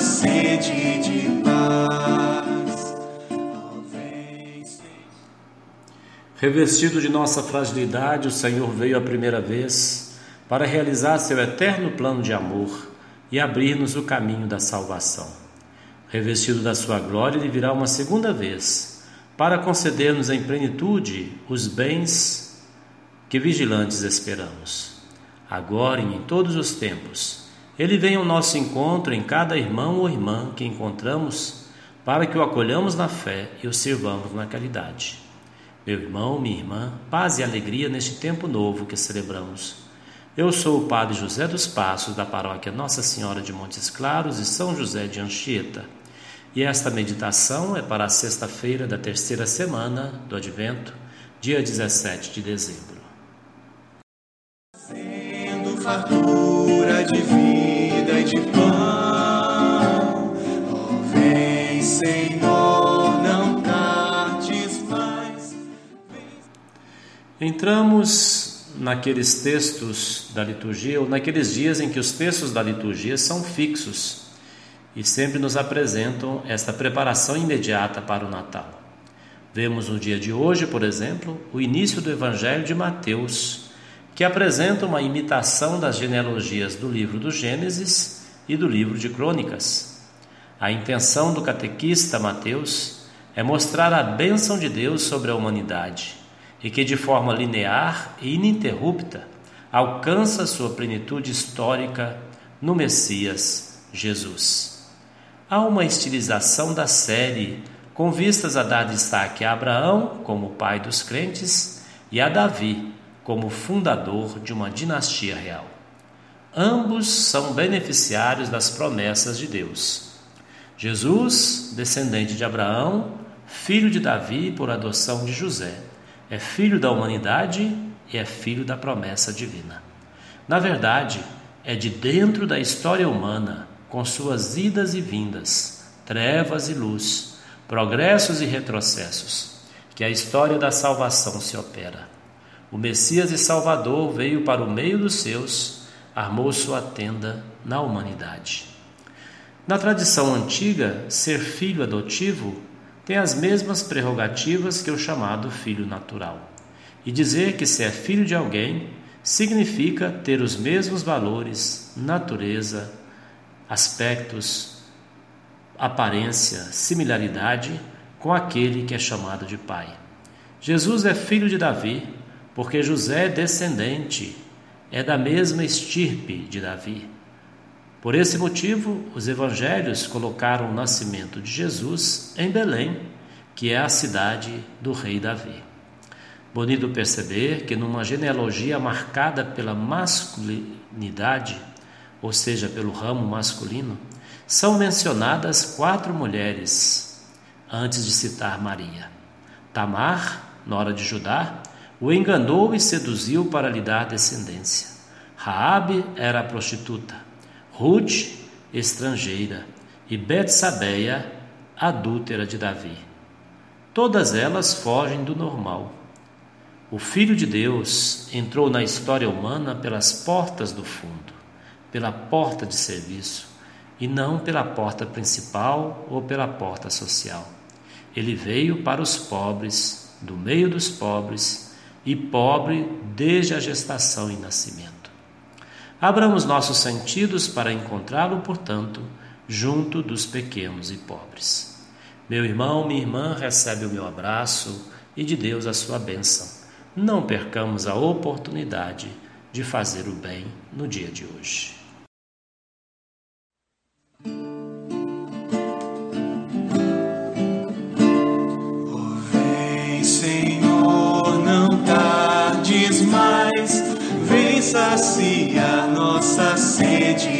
sede de paz. Revestido de nossa fragilidade, o Senhor veio a primeira vez para realizar seu eterno plano de amor e abrir-nos o caminho da salvação. Revestido da sua glória, ele virá uma segunda vez para conceder-nos em plenitude os bens que vigilantes esperamos. Agora e em todos os tempos, ele vem ao nosso encontro em cada irmão ou irmã que encontramos para que o acolhamos na fé e o sirvamos na caridade. Meu irmão, minha irmã, paz e alegria neste tempo novo que celebramos eu sou o Padre José dos Passos, da paróquia Nossa Senhora de Montes Claros e São José de Anchieta. E esta meditação é para a sexta-feira da terceira semana do Advento, dia 17 de dezembro. Sendo fartura de vida e de pão, oh, vem, Senhor, não tardes mais. Entramos naqueles textos da liturgia ou naqueles dias em que os textos da liturgia são fixos e sempre nos apresentam esta preparação imediata para o Natal. Vemos no dia de hoje, por exemplo, o início do Evangelho de Mateus, que apresenta uma imitação das genealogias do livro do Gênesis e do livro de Crônicas. A intenção do catequista Mateus é mostrar a bênção de Deus sobre a humanidade e que de forma linear e ininterrupta alcança sua plenitude histórica no Messias Jesus. Há uma estilização da série com vistas a dar destaque a Abraão como pai dos crentes e a Davi como fundador de uma dinastia real. Ambos são beneficiários das promessas de Deus. Jesus, descendente de Abraão, filho de Davi por adoção de José é filho da humanidade e é filho da promessa divina. Na verdade, é de dentro da história humana, com suas idas e vindas, trevas e luz, progressos e retrocessos, que a história da salvação se opera. O Messias e Salvador veio para o meio dos seus, armou sua tenda na humanidade. Na tradição antiga, ser filho adotivo tem as mesmas prerrogativas que o chamado filho natural. E dizer que se é filho de alguém significa ter os mesmos valores, natureza, aspectos, aparência, similaridade com aquele que é chamado de pai. Jesus é filho de Davi, porque José é descendente, é da mesma estirpe de Davi. Por esse motivo, os evangelhos colocaram o nascimento de Jesus em Belém, que é a cidade do rei Davi. Bonito perceber que numa genealogia marcada pela masculinidade, ou seja, pelo ramo masculino, são mencionadas quatro mulheres antes de citar Maria. Tamar, nora de Judá, o enganou e seduziu para lhe dar descendência. Raabe era prostituta. Ruth, estrangeira, e Betsabeia, adúltera de Davi. Todas elas fogem do normal. O Filho de Deus entrou na história humana pelas portas do fundo, pela porta de serviço, e não pela porta principal ou pela porta social. Ele veio para os pobres, do meio dos pobres, e pobre desde a gestação e nascimento. Abramos nossos sentidos para encontrá-lo, portanto, junto dos pequenos e pobres. Meu irmão, minha irmã, recebe o meu abraço e de Deus a sua bênção. Não percamos a oportunidade de fazer o bem no dia de hoje. Oh, vem, saciar nossa sede. de